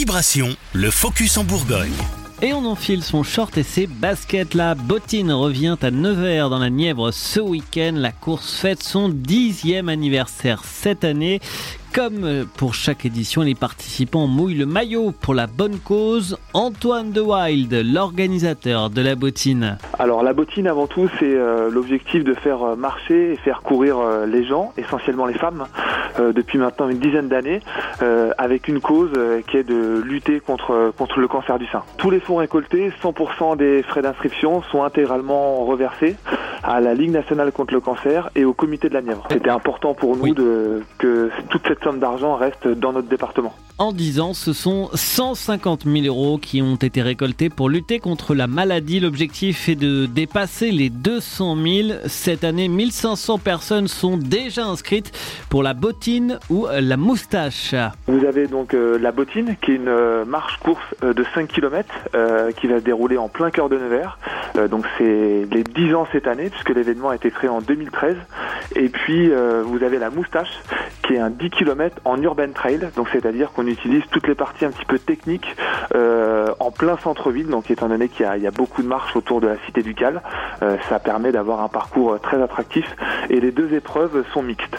Vibration, le focus en Bourgogne. Et on enfile son short et ses baskets. La bottine revient à Nevers dans la Nièvre ce week-end. La course fête son dixième anniversaire cette année. Comme pour chaque édition, les participants mouillent le maillot pour la bonne cause. Antoine De Wild, l'organisateur de la bottine. Alors la bottine avant tout c'est euh, l'objectif de faire euh, marcher et faire courir euh, les gens, essentiellement les femmes, depuis maintenant une dizaine d'années, avec une cause qui est de lutter contre, contre le cancer du sein. Tous les fonds récoltés, 100% des frais d'inscription sont intégralement reversés à la Ligue nationale contre le cancer et au comité de la Nièvre. C'était important pour nous de, que toute cette somme d'argent reste dans notre département. En 10 ans, ce sont 150 000 euros qui ont été récoltés pour lutter contre la maladie. L'objectif est de dépasser les 200 000. Cette année, 1500 personnes sont déjà inscrites pour la bottine ou la moustache. Vous avez donc euh, la bottine qui est une euh, marche-course euh, de 5 km qui va se dérouler en plein cœur de Nevers. Donc c'est les 10 ans cette année puisque l'événement a été créé en 2013. Et puis vous avez la moustache qui est un 10 km en urban trail, donc c'est-à-dire qu'on utilise toutes les parties un petit peu techniques euh, en plein centre-ville, donc étant donné qu'il y, a beaucoup de marches autour de la cité ducale, euh, ça permet d'avoir un parcours très attractif et les deux épreuves sont mixtes.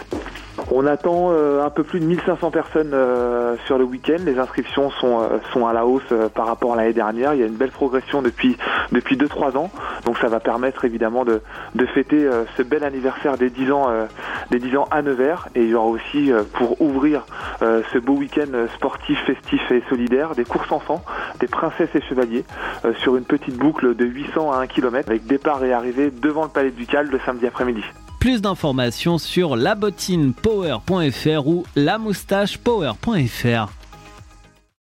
On attend euh, un peu plus de 1500 personnes euh, sur le week-end. Les inscriptions sont, euh, sont à la hausse par rapport à l'année dernière. Il y a une belle progression depuis depuis 2-3 ans. Donc ça va permettre évidemment de, de fêter ce bel anniversaire des 10 ans des 10 ans à Nevers. Et il y aura aussi pour ouvrir ce beau week-end sportif, festif et solidaire des courses enfants, des princesses et chevaliers sur une petite boucle de 800 à 1 km avec départ et arrivée devant le palais ducal le samedi après-midi. Plus d'informations sur labottinepower.fr ou lamoustachepower.fr.